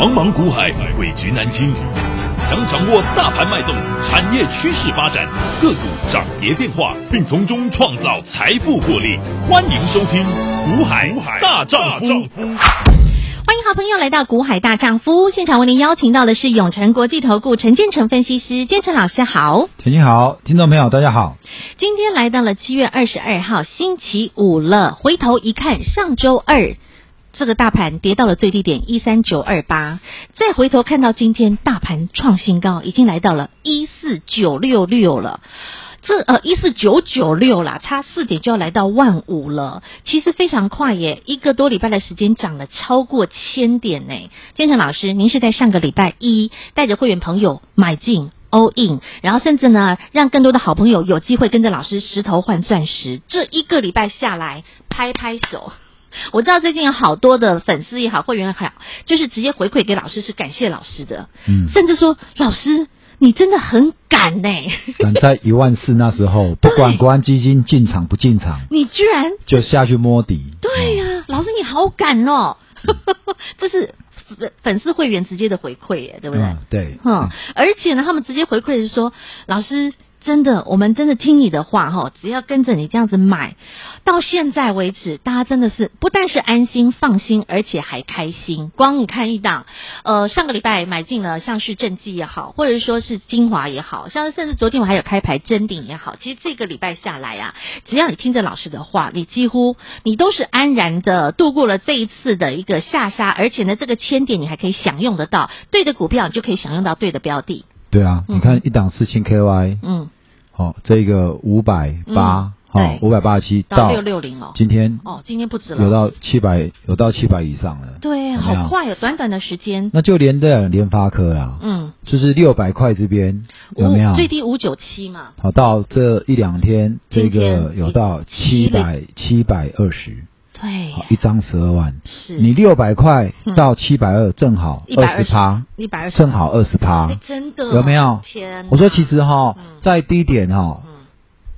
茫茫股海，诡局难清。想掌握大盘脉动、产业趋势发展、个股涨跌变化，并从中创造财富获利，欢迎收听《股海大丈夫》。欢迎好朋友来到《股海大丈夫》现场，为您邀请到的是永诚国际投顾陈建成分析师，建成老师好。田青好，听众朋友大家好。今天来到了七月二十二号星期五了，回头一看，上周二。这个大盘跌到了最低点一三九二八，再回头看到今天大盘创新高，已经来到了一四九六六了。这呃一四九九六啦，差四点就要来到万五了，其实非常快耶，一个多礼拜的时间涨了超过千点呢。建成老师，您是在上个礼拜一带着会员朋友买进 all in，然后甚至呢让更多的好朋友有机会跟着老师石头换钻石，这一个礼拜下来拍拍手。我知道最近有好多的粉丝也好，会员也好，就是直接回馈给老师是感谢老师的，嗯，甚至说老师你真的很敢呢，敢在 一万四那时候，不管国安基金进场不进场，你居然就下去摸底，对呀、啊，老师你好敢哦，这是粉粉丝会员直接的回馈耶，对不对？嗯、对，嗯，而且呢，他们直接回馈是说老师。真的，我们真的听你的话哈，只要跟着你这样子买，到现在为止，大家真的是不但是安心放心，而且还开心。光你看一档，呃，上个礼拜买进了，像是正记也好，或者说是精华也好，像甚至昨天我还有开牌真鼎也好，其实这个礼拜下来啊，只要你听着老师的话，你几乎你都是安然的度过了这一次的一个下杀，而且呢，这个千点你还可以享用得到，对的股票你就可以享用到对的标的。对啊，嗯、你看一档四千 KY，嗯，好、哦，这个五百八，好，五百八十七到六六零哦，今天哦，今天不止了，有到七百，有到七百以上了，对，好快有、哦、短短的时间，那就连的联发科啦，嗯，就是六百块这边有没有？最低五九七嘛，好，到这一两天，这个有到七百七百二十。对，一张十二万，是。你六百块到七百二，正好二十趴，一百二十，正好二十趴，真的。有没有？天，我说其实哈，在低点哈，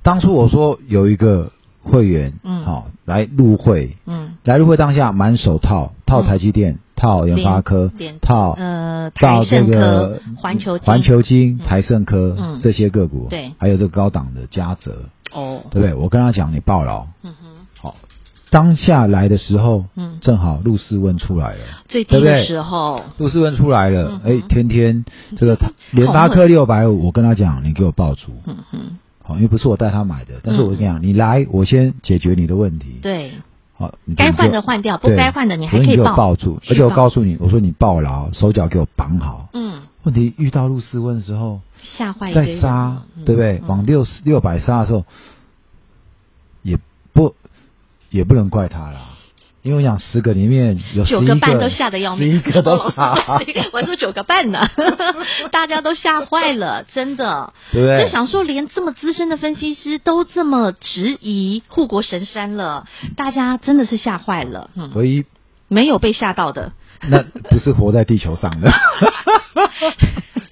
当初我说有一个会员，嗯，好来入会，嗯，来入会当下满手套，套台积电，套研发科，套呃，到这个环球环球金、台盛科这些个股，对，还有这个高档的嘉泽，哦，对不对？我跟他讲，你抱牢，嗯哼。当下来的时候，嗯，正好陆士问出来了，最低的时候，陆士问出来了，哎、天天这个 联发科六百五，我跟他讲，你给我抱住，嗯哼，好，因为不是我带他买的，但是我跟你讲，你来，我先解决你的问题，对，好，该换的换掉，不该换的你还可以抱，住，而且我告诉你，我说你抱牢，手脚给我绑好，嗯，问题遇到陆斯问的时候，吓坏，在杀，对不对？往六六百杀的时候，也不。也不能怪他啦，因为我想十个里面有个九个半都吓得要命，十一个都傻。我说九个半呢，大家都吓坏了，真的。对对？就想说，连这么资深的分析师都这么质疑护国神山了，大家真的是吓坏了。嗯，唯一没有被吓到的，那不是活在地球上的。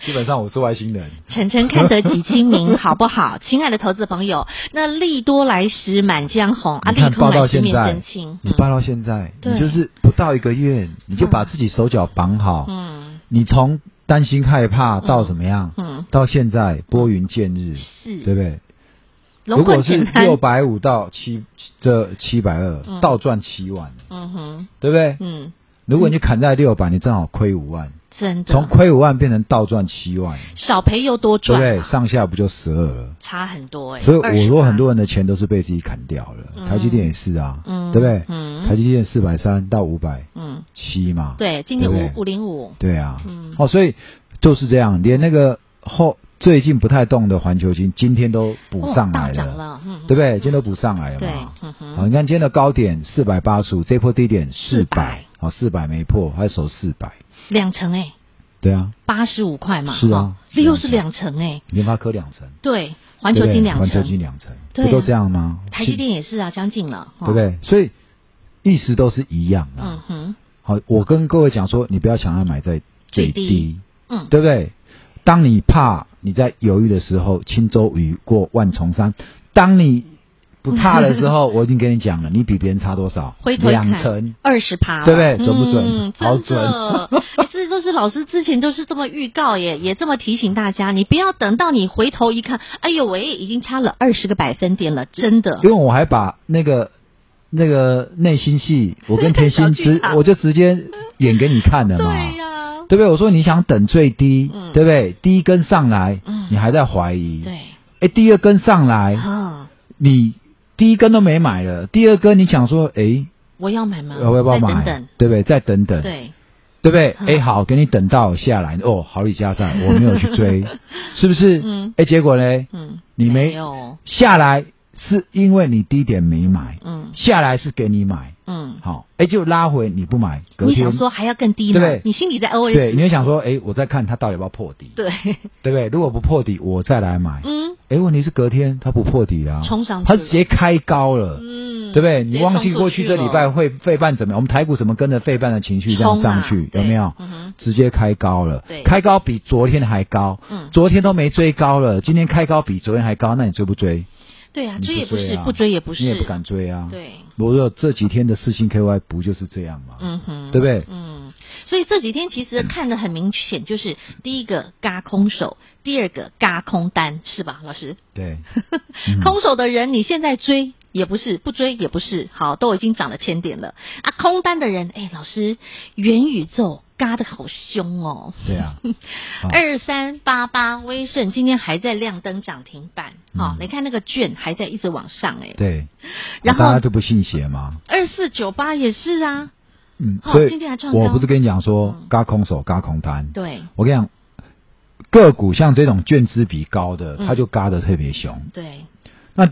基本上我是外星人。晨晨看得几清明，好不好？亲爱的投资朋友，那利多来时满江红，啊，利空来时面真青。你报到现在，你就是不到一个月，你就把自己手脚绑好。嗯。你从担心害怕到怎么样？嗯。到现在拨云见日，是，对不对？如果是六百五到七这七百二，倒赚七万。嗯哼。对不对？嗯。如果你砍在六百，你正好亏五万。真的，从亏五万变成倒赚七万，少赔又多赚，对，上下不就十二了？差很多哎。所以我说很多人的钱都是被自己砍掉了。台积电也是啊，对不对？嗯，台积电四百三到五百，嗯，七嘛。对，今天五五零五。对啊，哦，所以就是这样，连那个后最近不太动的环球金，今天都补上来了，对不对？今天都补上来了嘛。好，你看今天的高点四百八十五，这波低点四百，好，四百没破，还守四百。两成哎、欸，对啊，八十五块嘛，是啊，这又是两成哎、欸，联发科两成，对，环球金两成，环球金两成，不都这样吗？台积电也是啊，将近了，对不对？所以意思都是一样的。嗯哼，好，我跟各位讲说，你不要想要买在最低，嗯，对不对？当你怕你在犹豫的时候，轻舟已过万重山；当你不怕的时候，我已经跟你讲了，你比别人差多少？两成二十趴，对不对？准不准？嗯、好准！哎，这都是老师之前都是这么预告耶，也这么提醒大家，你不要等到你回头一看，哎呦喂，已经差了二十个百分点了，真的。因为我还把那个那个内心戏，我跟甜心直，我就直接演给你看了嘛。对呀、啊，对不对？我说你想等最低，嗯、对不对？第一根上来，嗯、你还在怀疑。对。哎，第二根上来，嗯、你。第一根都没买了，第二根你想说，哎，我要买吗？我要不要买？等等对不对？再等等，对，对不对？哎、嗯，好，给你等到下来，哦，好李家在，我没有去追，是不是？嗯，哎，结果呢？嗯，你没，没有下来，是因为你低点没买，嗯，下来是给你买。嗯，好，哎，就拉回你不买，隔天你想说还要更低吗？对不对？你心里在 OS，对，你会想说，哎，我在看他到底要不要破底，对，对不对？如果不破底，我再来买，嗯，哎，问题是隔天它不破底啊，冲上去，他直接开高了，嗯，对不对？你忘记过去这礼拜会费半怎么样？我们台股怎么跟着费半的情绪这样上去？有没有？直接开高了，对，开高比昨天还高，嗯，昨天都没追高了，今天开高比昨天还高，那你追不追？对啊，追也不是，不追也不是，你也不敢追啊。对，我说这几天的四星 KY 不就是这样吗？嗯哼，对不对？嗯，所以这几天其实看得很明显，就是第一个嘎空手，第二个嘎空单，是吧，老师？对，空手的人你现在追也不是，不追也不是，好，都已经涨了千点了啊。空单的人，哎，老师，元宇宙。嘎的好凶哦！对 啊，二三八八威盛今天还在亮灯涨停板，好、嗯，你看那个券还在一直往上哎。对，然后大家都不信邪吗？二四九八也是啊，嗯，所以今天还创高。我不是跟你讲说，嘎空手嘎空单，对，我跟你讲，个股像这种券资比高的，它就嘎的特别凶。对，那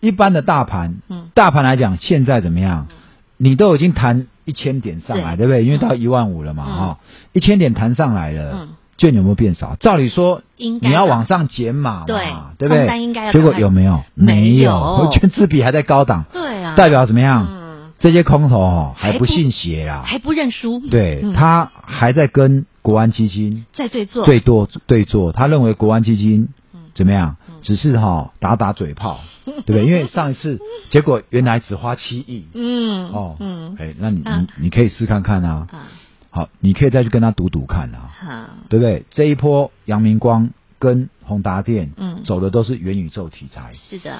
一般的大盘，嗯，大盘来讲，现在怎么样？你都已经弹一千点上来，对，不对？因为到一万五了嘛，哈、嗯，一千点弹上来了，嗯，券有没有变少？照理说，你要往上减码嘛，对，对不对？结果有没有？没有，券资比还在高档，对啊，代表怎么样？嗯，这些空头哦还不信邪啊，还不认输，对、嗯、他还在跟国安基金在对做，对多对做，他认为国安基金怎么样？只是哈打打嘴炮，对不对？因为上一次结果原来只花七亿，嗯哦嗯，哎，那你你你可以试看看啊，好，你可以再去跟他赌赌看啊，好，对不对？这一波阳明光跟宏达电，嗯，走的都是元宇宙题材，是的。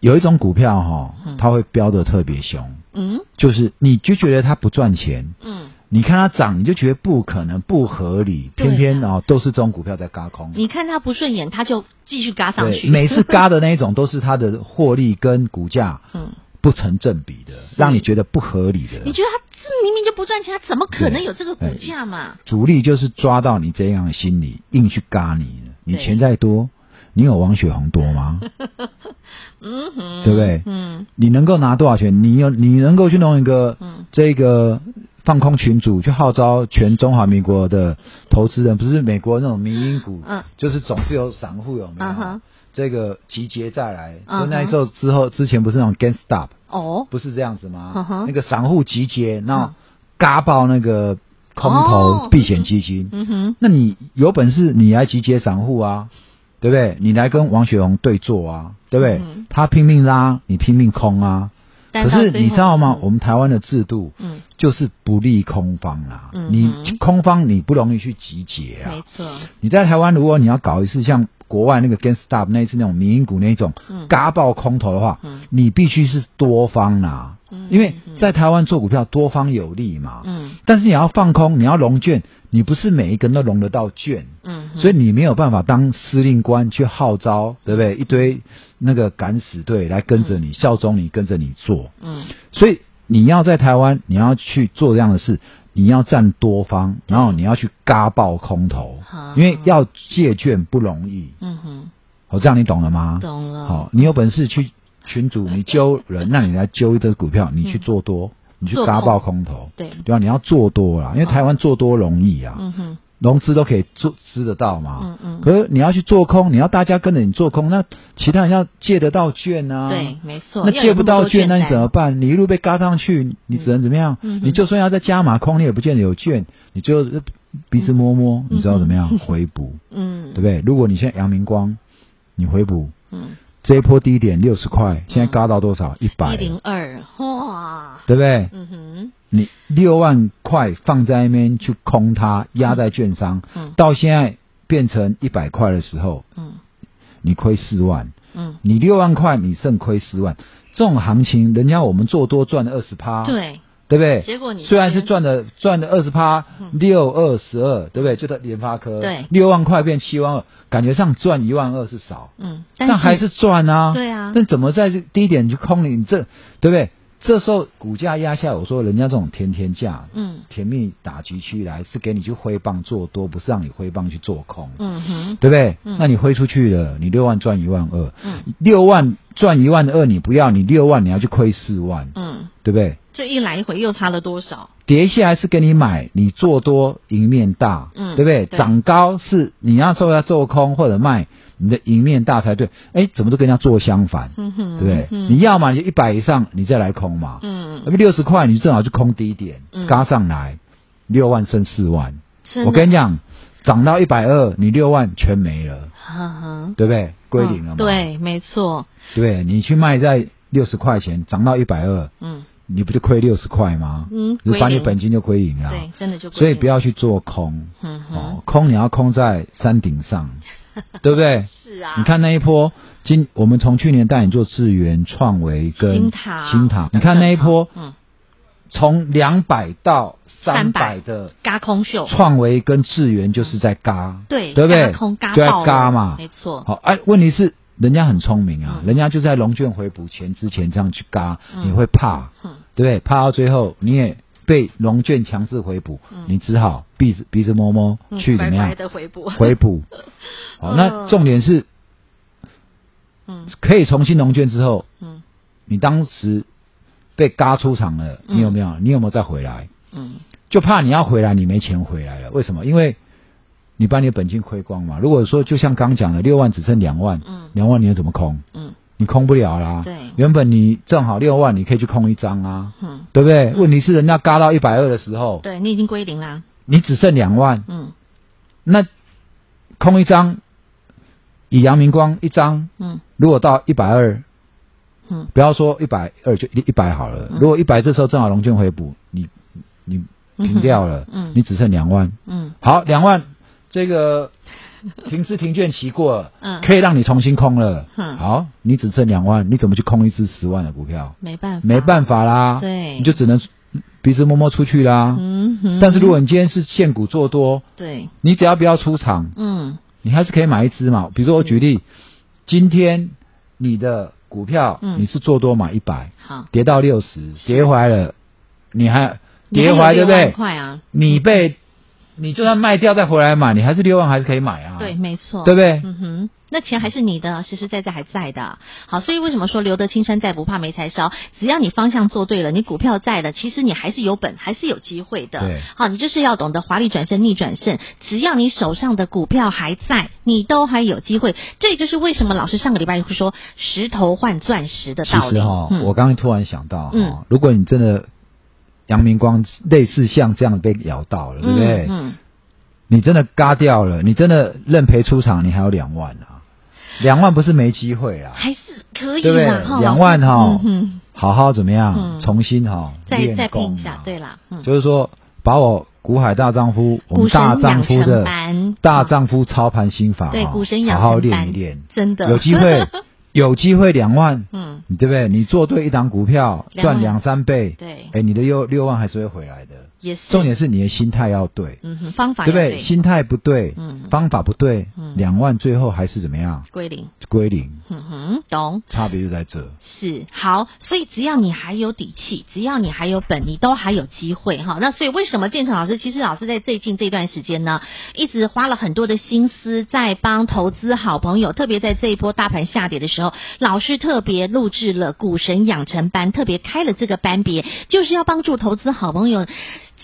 有一种股票哈，它会飙得特别凶，嗯，就是你就觉得它不赚钱，嗯。你看它涨，你就觉得不可能、不合理，偏偏哦都是这种股票在嘎空。你看它不顺眼，它就继续嘎上去。每次嘎的那一种都是它的获利跟股价嗯不成正比的，让你觉得不合理的。你觉得它这明明就不赚钱，它怎么可能有这个股价嘛？主力就是抓到你这样的心理，硬去嘎你。你钱再多，你有王雪红多吗？嗯哼，对不对？嗯，你能够拿多少钱？你有你能够去弄一个嗯。这个。放空群组去号召全中华民国的投资人，不是美国那种民营股，嗯，就是总是有散户有没有？嗯、这个集结再来，嗯、就那时候之后之前不是那种 GameStop 哦，不是这样子吗？嗯、那个散户集结，然后嘎爆那个空头避险基金，嗯哼，那你有本事你来集结散户啊，对不对？你来跟王雪红对坐啊，对不对？嗯、他拼命拉，你拼命空啊。可是你知道吗？我们台湾的制度，嗯，就是不利空方啊。嗯，你空方你不容易去集结啊。没错。你在台湾，如果你要搞一次像国外那个 GameStop 那一次那种民营股那种，嗯，嘎爆空头的话，嗯，你必须是多方啊。嗯，因为在台湾做股票多方有利嘛。嗯。但是你要放空，你要融券。你不是每一个人都融得到券，嗯，所以你没有办法当司令官去号召，对不对？一堆那个敢死队来跟着你，嗯、效忠你，跟着你做，嗯，所以你要在台湾，你要去做这样的事，你要站多方，然后你要去嘎爆空头，嗯、因为要借券不容易，嗯哼，好，这样你懂了吗？懂了。好，你有本事去群主，你揪人，那你来揪一堆股票，你去做多。嗯你去嘎爆空头，对。对吧？你要做多啦，因为台湾做多容易啊，嗯哼，融资都可以做知得到嘛，嗯嗯。可是你要去做空，你要大家跟着你做空，那其他人要借得到券啊，对，没错。那借不到券，那你怎么办？你一路被嘎上去，你只能怎么样？你就算要再加码空，你也不见得有券，你就鼻子摸摸，你知道怎么样回补？嗯，对不对？如果你现在阳明光，你回补，嗯，这一波低点六十块，现在嘎到多少？一百。一零二，哇，对不对？嗯哼，你六万块放在那边去空它，压在券商，嗯，到现在变成一百块的时候，嗯，你亏四万，嗯，你六万块你剩亏四万，这种行情，人家我们做多赚了二十趴，对。对不对？结果你虽然是赚了赚了二十趴，六二十二，对不对？就在联发科，对，六万块变七万二，感觉上赚一万二是少，嗯，但还是赚啊，对啊，但怎么在低点去空你？你这对不对？这时候股价压下来，我说人家这种甜甜价，嗯，甜蜜打击区来是给你去挥棒做多，不是让你挥棒去做空，嗯哼，对不对？嗯、那你挥出去了，你六万赚一万二，嗯，六万赚一万二你不要，你六万你要去亏四万，嗯，对不对？这一来一回又差了多少？跌下来是给你买，你做多赢面大，嗯，对不对？涨高是你要做要做空或者卖。你的赢面大才对，哎，怎么都跟人家做相反，对不对？嗯、你要嘛，你就一百以上，你再来空嘛，嗯，那么六十块，你正好就空低点，嗯，嘎上来，六万剩四万，我跟你讲，涨到一百二，你六万全没了，哈哈，对不对？归零了嘛，对，没错，对，你去卖在六十块钱，涨到一百二，嗯，你不就亏六十块吗？嗯，你把你本金就归零了，对，真的就，所以不要去做空，嗯哦，空你要空在山顶上。对不对？是啊，你看那一波，今我们从去年带你做智源、创维跟新塔，新唐，你看那一波，嗯，从两百到三百的嘎空秀，创维跟智源就是在嘎，对，对不对？空嘎就在轧嘛，没错。好，哎，问题是人家很聪明啊，人家就在龙卷回补前之前这样去嘎，你会怕，对不对？怕到最后你也。被融券强制回补，嗯、你只好鼻子鼻子摸摸去怎么样？白白的回补，回补。好，那重点是，嗯，可以重新融券之后，嗯，你当时被嘎出场了，你有没有？你有没有再回来？嗯，就怕你要回来，你没钱回来了。为什么？因为你把你的本金亏光嘛。如果说就像刚讲的，六万只剩两万，嗯，两万你要怎么空？嗯。你空不了啦，对，原本你正好六万，你可以去空一张啊，嗯，对不对？嗯、问题是人家嘎到一百二的时候，对你已经归零啦，你只剩两万，嗯，那空一张，以阳明光一张，嗯，如果到一百二，嗯，不要说一百二就一百好了，嗯、如果一百这时候正好龙券回补，你你平掉了，嗯，嗯。你只剩两万，嗯，好，两万。这个。停资停券期过了，嗯，可以让你重新空了。嗯，好，你只剩两万，你怎么去空一支十万的股票？没办法，没办法啦。对，你就只能鼻子摸摸出去啦。嗯哼。但是如果你今天是现股做多，对，你只要不要出场，嗯，你还是可以买一只嘛。比如说我举例，今天你的股票，你是做多买一百，好，跌到六十，跌回来了，你还跌回来对不对？快啊！你被。你就算卖掉再回来买，你还是六万还是可以买啊？对，没错，对不对？嗯哼，那钱还是你的，实实在在还在的。好，所以为什么说留得青山在，不怕没柴烧？只要你方向做对了，你股票在的，其实你还是有本，还是有机会的。对，好，你就是要懂得华丽转身、逆转胜。只要你手上的股票还在，你都还有机会。这就是为什么老师上个礼拜会说石头换钻石的道理。其实哈，嗯、我刚刚突然想到，嗯，如果你真的。阳明光类似像这样被咬到了，对不对？嗯，你真的嘎掉了，你真的认赔出场，你还有两万啊！两万不是没机会啊，还是可以，对不对？两万哈，好好怎么样？重新哈，再再拼一下，对啦，就是说把我古海大丈夫，我们大丈夫的大丈夫操盘心法，对，股神养成班，好好练一练，真的有机会。有机会两万，嗯，对不对？你做对一档股票赚两三倍，对，哎，你的六六万还是会回来的。也是，重点是你的心态要对，嗯哼，方法对不对？心态不对，嗯，方法不对，嗯，两万最后还是怎么样？归零，归零，嗯哼，懂。差别就在这。是好，所以只要你还有底气，只要你还有本，你都还有机会哈。那所以为什么建成老师，其实老师在最近这段时间呢，一直花了很多的心思在帮投资好朋友，特别在这一波大盘下跌的时候，老师特别录制了股神养成班，特别开了这个班别，就是要帮助投资好朋友。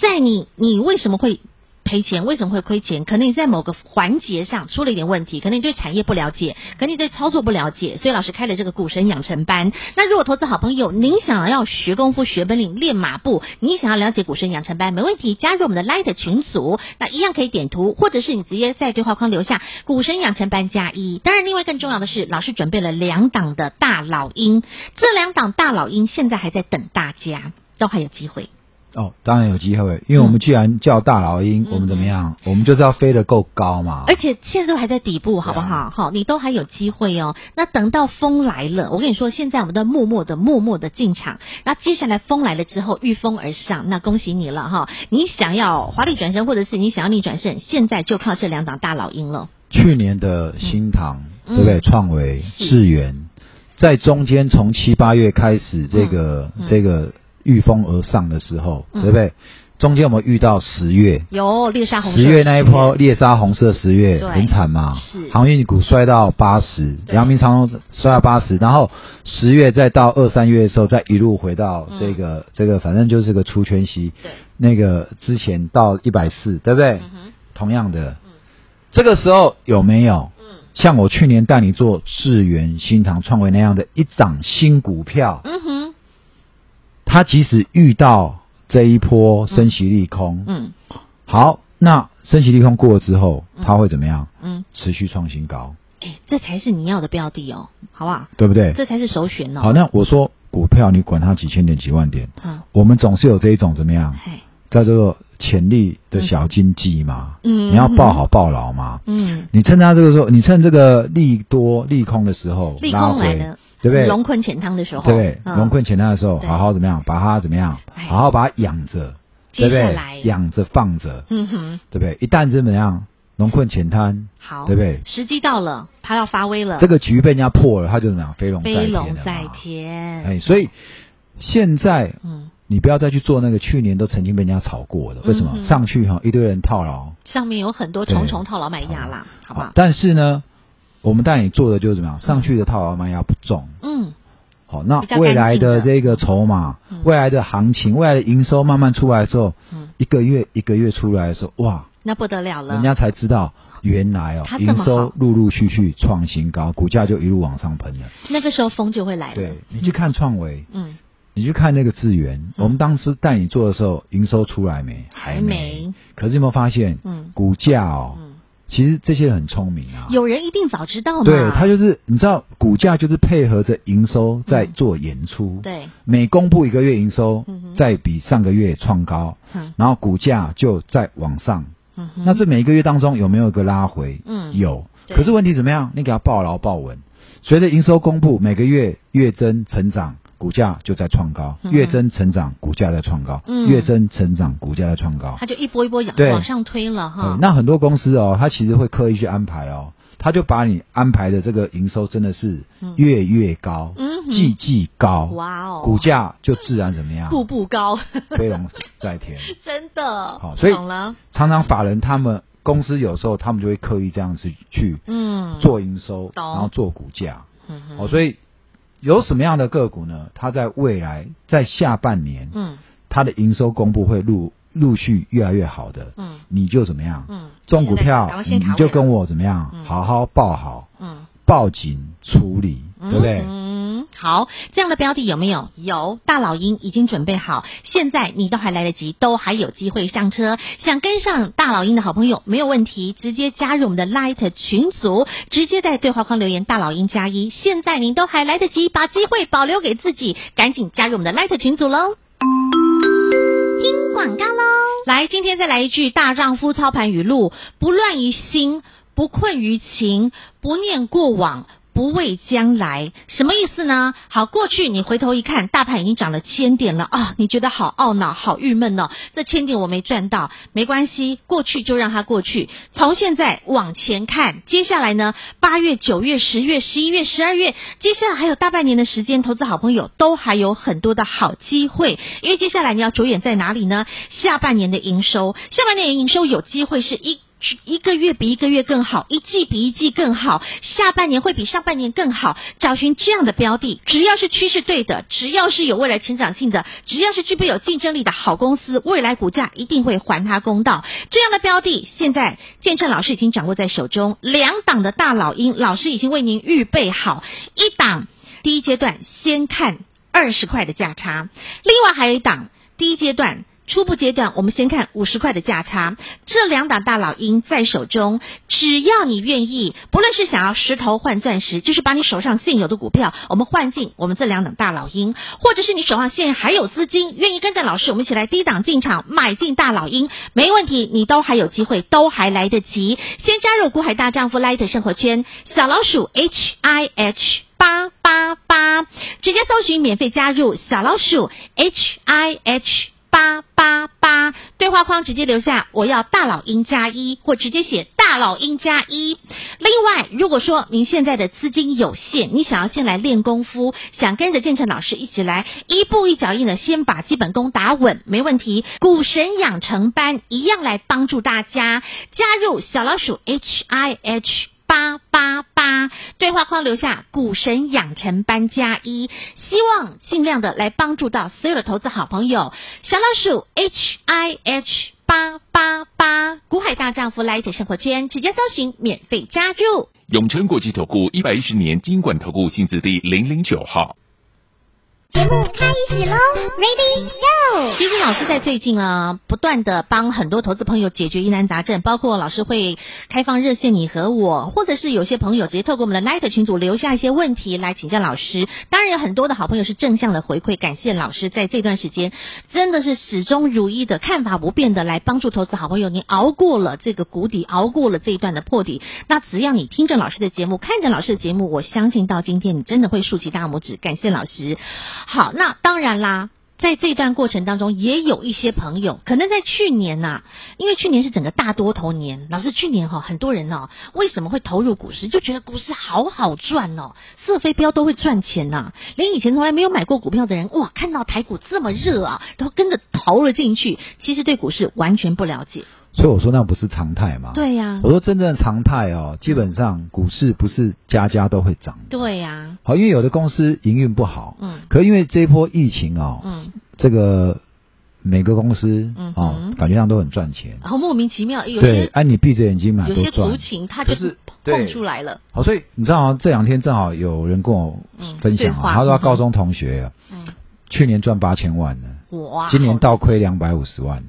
在你，你为什么会赔钱，为什么会亏钱？可能你在某个环节上出了一点问题，可能你对产业不了解，可能你对操作不了解，所以老师开了这个股神养成班。那如果投资好朋友，您想要学功夫、学本领、练马步，你想要了解股神养成班，没问题，加入我们的 Light 群组，那一样可以点图，或者是你直接在对话框留下“股神养成班加一”。当然，另外更重要的是，老师准备了两档的大老鹰，这两档大老鹰现在还在等大家，都还有机会。哦，当然有机会，因为我们既然叫大老鹰，嗯、我们怎么样？嗯、我们就是要飞得够高嘛。而且现在都还在底部，好不好？好、啊，你都还有机会哦。那等到风来了，我跟你说，现在我们都默默的、默默的进场。那接下来风来了之后，遇风而上，那恭喜你了哈！你想要华丽转身，或者是你想要逆转胜，现在就靠这两档大老鹰了。去年的新塘，嗯、对不对？创维、智源，在中间从七八月开始，这个、这个。御风而上的时候，对不对？中间我们遇到十月，有猎杀红，十月那一波猎杀红色十月很惨嘛，是。航运股摔到八十，阳明长荣摔到八十，然后十月再到二三月的时候，再一路回到这个这个，反正就是个出圈息，对，那个之前到一百四，对不对？同样的，这个时候有没有？像我去年带你做智源、新唐、创维那样的一涨新股票？嗯哼。他即使遇到这一波升息利空，嗯，好，那升息利空过了之后，它会怎么样？嗯，持续创新高。哎，这才是你要的标的哦，好不好？对不对？这才是首选哦。好，那我说股票，你管它几千点、几万点，嗯，我们总是有这一种怎么样？叫做潜力的小经济嘛，嗯，你要抱好抱牢嘛，嗯，你趁它这个时候，你趁这个利多利空的时候拉回。对不对？龙困浅汤的时候，对，龙困浅汤的时候，好好怎么样？把它怎么样？好好把它养着，对不对？养着放着，嗯哼，对不对？一旦怎么样？龙困浅滩，好，对不对？时机到了，它要发威了。这个局被人家破了，它就怎么样？飞龙在天。飞龙在天。哎，所以现在，嗯，你不要再去做那个去年都曾经被人家炒过的，为什么？上去哈一堆人套牢，上面有很多重重套牢买压啦，好不好？但是呢。我们带你做的就是怎么样？上去的套牢卖压不重。嗯。好，那未来的这个筹码，未来的行情，未来的营收慢慢出来的时候，嗯，一个月一个月出来的时候，哇，那不得了了。人家才知道，原来哦，营收陆陆续续创新高，股价就一路往上喷了。那个时候风就会来了。对，你去看创维，嗯，你去看那个智原，我们当时带你做的时候，营收出来没？还没。可是有没有发现？嗯，股价哦。其实这些人很聪明啊，有人一定早知道嘛。对，他就是你知道，股价就是配合着营收在做演出。嗯、对，每公布一个月营收，再比上个月创高，嗯、然后股价就在往上。嗯、哼那这每一个月当中有没有一个拉回？嗯，有。可是问题怎么样？你给他报牢报稳，随着营收公布，每个月月增成长。股价就在创高，月增成长，股价在创高，嗯、月增成长，股价在创高，它就一波一波往往上推了哈、嗯。那很多公司哦，它其实会刻意去安排哦，它就把你安排的这个营收真的是月月高，嗯，季季高，哇哦，股价就自然怎么样，步步高，飞龙在天，真的。好，所以常常法人他们公司有时候他们就会刻意这样子去，嗯，做营收，然后做股价，嗯哼，所以。有什么样的个股呢？它在未来在下半年，嗯，它的营收公布会陆陆续越来越好的，嗯，你就怎么样？嗯，这种股票你就跟我怎么样？嗯、好好抱好，嗯，抱紧处理，嗯、对不对？好，这样的标的有没有？有，大老鹰已经准备好，现在你都还来得及，都还有机会上车。想跟上大老鹰的好朋友没有问题，直接加入我们的 Light 群组，直接在对话框留言“大老鹰加一”。现在您都还来得及，把机会保留给自己，赶紧加入我们的 Light 群组喽！听广告喽！来，今天再来一句大丈夫操盘语录：不乱于心，不困于情，不念过往。不畏将来，什么意思呢？好，过去你回头一看，大盘已经涨了千点了啊，你觉得好懊恼、好郁闷呢？这千点我没赚到，没关系，过去就让它过去。从现在往前看，接下来呢，八月、九月、十月、十一月、十二月，接下来还有大半年的时间，投资好朋友都还有很多的好机会。因为接下来你要着眼在哪里呢？下半年的营收，下半年的营收有机会是一。一个月比一个月更好，一季比一季更好，下半年会比上半年更好。找寻这样的标的，只要是趋势对的，只要是有未来成长性的，只要是具备有竞争力的好公司，未来股价一定会还他公道。这样的标的，现在建成老师已经掌握在手中，两档的大老鹰，老师已经为您预备好。一档第一阶段先看二十块的价差，另外还有一档第一阶段。初步阶段，我们先看五十块的价差，这两档大老鹰在手中，只要你愿意，不论是想要石头换钻石，就是把你手上现有的股票，我们换进我们这两档大老鹰，或者是你手上现在还有资金，愿意跟着老师，我们一起来低档进场买进大老鹰，没问题，你都还有机会，都还来得及。先加入股海大丈夫 Light 生活圈，小老鼠 H I H 八八八，直接搜寻免费加入小老鼠 H I H。八八八，对话框直接留下我要大老鹰加一，或直接写大老鹰加一。另外，如果说您现在的资金有限，你想要先来练功夫，想跟着建成老师一起来一步一脚印的先把基本功打稳，没问题。股神养成班一样来帮助大家，加入小老鼠 H I H。八八八，对话框留下股神养成班加一，希望尽量的来帮助到所有的投资好朋友。小老鼠 H I H 八八八，股海大丈夫 Light 生活圈，直接搜寻免费加入。永诚国际投顾一百一十年金管投顾薪资第零零九号。节目开始喽，Ready Go！基金老师在最近啊，不断的帮很多投资朋友解决疑难杂症，包括老师会开放热线，你和我，或者是有些朋友直接透过我们的 Light 群组留下一些问题来请教老师。当然有很多的好朋友是正向的回馈，感谢老师在这段时间真的是始终如一的看法不变的来帮助投资好朋友。你熬过了这个谷底，熬过了这一段的破底，那只要你听着老师的节目，看着老师的节目，我相信到今天你真的会竖起大拇指，感谢老师。好，那当然啦，在这段过程当中，也有一些朋友可能在去年呐、啊，因为去年是整个大多头年，老师去年哈、很多人哦，为什么会投入股市，就觉得股市好好赚哦，色飞镖都会赚钱呐、啊，连以前从来没有买过股票的人，哇，看到台股这么热啊，都跟着投了进去，其实对股市完全不了解。所以我说那不是常态嘛？对呀、啊。我说真正的常态哦，基本上股市不是家家都会涨。对呀、啊。好，因为有的公司营运不好。嗯。可因为这一波疫情哦，嗯，这个每个公司嗯哦，感觉上都很赚钱。然后莫名其妙，有些对，哎，你闭着眼睛买都赚。有些族群它就是蹦出来了。好，所以你知道这两天正好有人跟我分享啊，他说他高中同学，嗯，去年赚八千万呢，哇，今年倒亏两百五十万。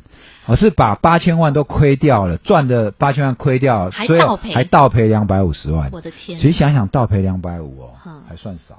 我是把八千万都亏掉了，赚的八千万亏掉，所以还倒赔两百五十万。我的天！所以想想倒赔两百五哦，还算少。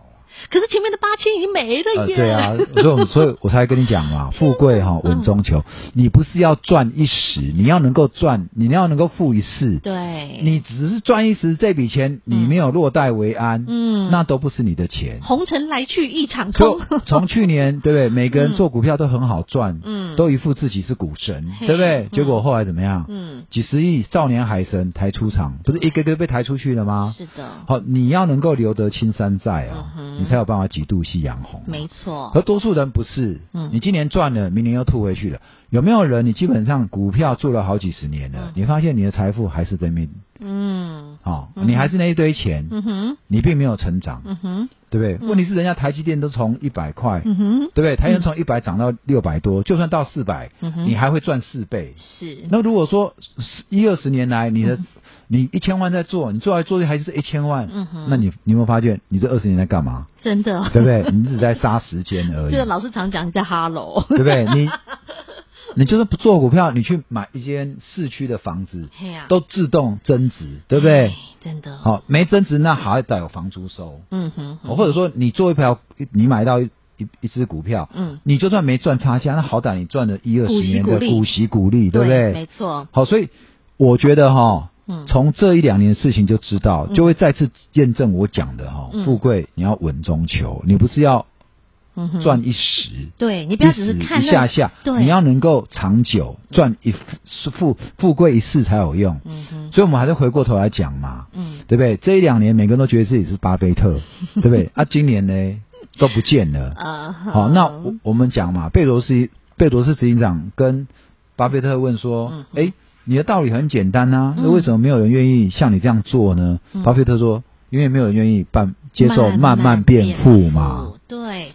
可是前面的八千已经没了耶。呃、对啊，所以所以我才跟你讲嘛，富贵哈稳中求。你不是要赚一时，你要能够赚，你要能够富一世。对。你只是赚一时，这笔钱你没有落袋为安，嗯，那都不是你的钱。红尘来去一场空。从去年 对不对？每个人做股票都很好赚，嗯，都一副自己是股神，对不对？结果后来怎么样？嗯，几十亿少年海神抬出场，不是一个个被抬出去了吗？是的。好，你要能够留得青山在啊。你才有办法几度夕阳红，没错。而多数人不是，嗯，你今年赚了，明年又吐回去了。有没有人？你基本上股票做了好几十年了，你发现你的财富还是在那边，嗯，哦，你还是那一堆钱，嗯哼，你并没有成长，嗯哼，对不对？问题是人家台积电都从一百块，嗯哼，对不对？台积电从一百涨到六百多，就算到四百，嗯哼，你还会赚四倍。是。那如果说一二十年来你的你一千万在做，你做来做去还是一千万，嗯哼，那你你有没有发现你这二十年在干嘛？真的，对不对？你只是在杀时间而已。这个老师常讲你在哈喽，对不对？你你就是不做股票，你去买一间市区的房子，都自动增值，对不对？真的。好，没增值那还得有房租收，嗯哼。或者说你做一票，你买到一一一只股票，嗯，你就算没赚差价，那好歹你赚了一二十年的股息股利，对不对？没错。好，所以我觉得哈。从这一两年的事情就知道，就会再次验证我讲的哈，富贵你要稳中求，你不是要赚一时，对，你不要只是看一下下，你要能够长久赚一富富贵一世才有用。嗯哼，所以我们还是回过头来讲嘛，嗯，对不对？这一两年每个人都觉得自己是巴菲特，对不对？啊，今年呢都不见了。啊，好，那我我们讲嘛，贝罗斯贝罗斯执行长跟巴菲特问说，哎。你的道理很简单啊，那为什么没有人愿意像你这样做呢？嗯、巴菲特说，因为没有人愿意办接受慢慢变富嘛。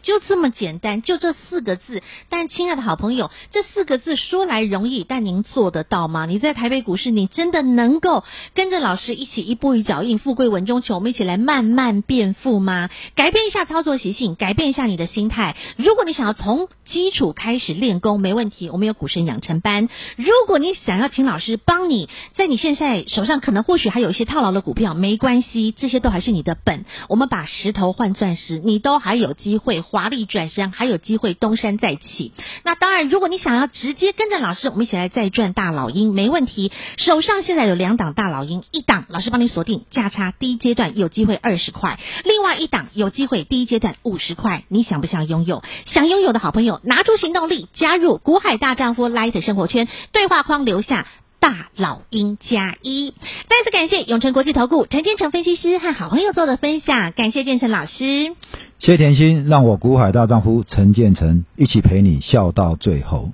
就这么简单，就这四个字。但亲爱的好朋友，这四个字说来容易，但您做得到吗？你在台北股市，你真的能够跟着老师一起一步一脚印，富贵稳中求？我们一起来慢慢变富吗？改变一下操作习性，改变一下你的心态。如果你想要从基础开始练功，没问题，我们有股神养成班。如果你想要请老师帮你，在你现在手上可能或许还有一些套牢的股票，没关系，这些都还是你的本。我们把石头换钻石，你都还有机会华丽转身，还有机会东山再起。那当然，如果你想要直接跟着老师，我们一起来再赚大老鹰，没问题。手上现在有两档大老鹰，一档老师帮你锁定价差，第一阶段有机会二十块；另外一档有机会第一阶段五十块。你想不想拥有？想拥有的好朋友，拿出行动力，加入股海大丈夫 Light 生活圈，对话框留下。大老鹰加一，再次感谢永诚国际投顾陈建成分析师和好朋友做的分享，感谢建成老师，谢谢甜心，让我股海大丈夫陈建成一起陪你笑到最后。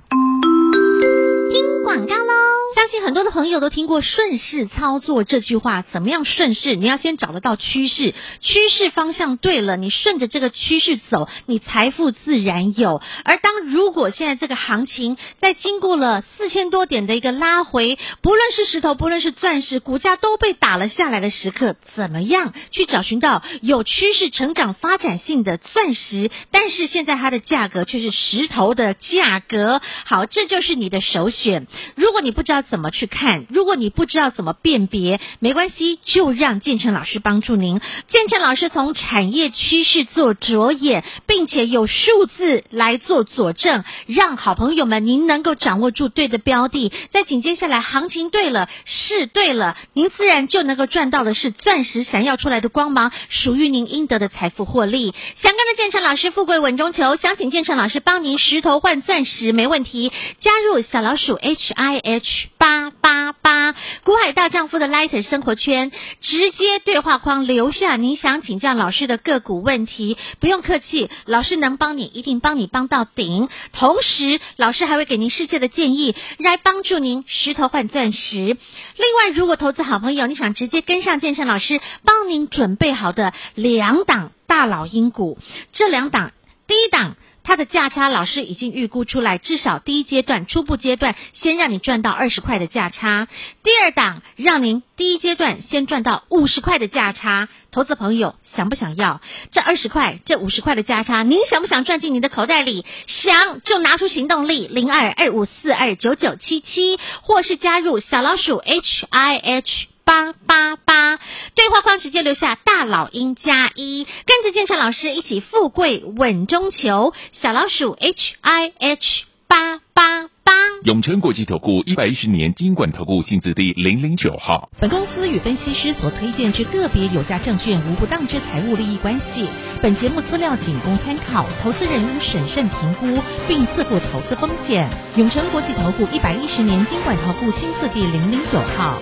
相信很多的朋友都听过顺势操作这句话，怎么样顺势？你要先找得到趋势，趋势方向对了，你顺着这个趋势走，你财富自然有。而当如果现在这个行情在经过了四千多点的一个拉回，不论是石头，不论是钻石，股价都被打了下来的时刻，怎么样去找寻到有趋势成长发展性的钻石？但是现在它的价格却是石头的价格，好，这就是你的首选。如果你不知道。怎么去看？如果你不知道怎么辨别，没关系，就让建成老师帮助您。建成老师从产业趋势做着眼，并且有数字来做佐证，让好朋友们您能够掌握住对的标的，在紧接下来行情对了，是对了，您自然就能够赚到的是钻石闪耀出来的光芒，属于您应得的财富获利。想跟着建成老师富贵稳中求，想请建成老师帮您石头换钻石，没问题，加入小老鼠 H I H。八八八，股海大丈夫的 Light 生活圈，直接对话框留下你想请教老师的个股问题，不用客气，老师能帮你，一定帮你帮到顶。同时，老师还会给您世界的建议，来帮助您石头换钻石。另外，如果投资好朋友，你想直接跟上建成老师帮您准备好的两档大老鹰股，这两档，第一档。它的价差老师已经预估出来，至少第一阶段、初步阶段先让你赚到二十块的价差。第二档让您第一阶段先赚到五十块的价差。投资朋友想不想要这二十块、这五十块的价差？您想不想赚进你的口袋里？想就拿出行动力，零二二五四二九九七七，或是加入小老鼠 H I H。八八八，对话框直接留下大老鹰加一，跟着建成老师一起富贵稳中求，小老鼠 H I H 八八八。永诚国际投顾一百一十年金管投顾性质第零零九号。本公司与分析师所推荐之个别有价证券无不当之财务利益关系。本节目资料仅供参考，投资人应审慎评估并自负投资风险。永诚国际投顾一百一十年金管投顾新字第零零九号。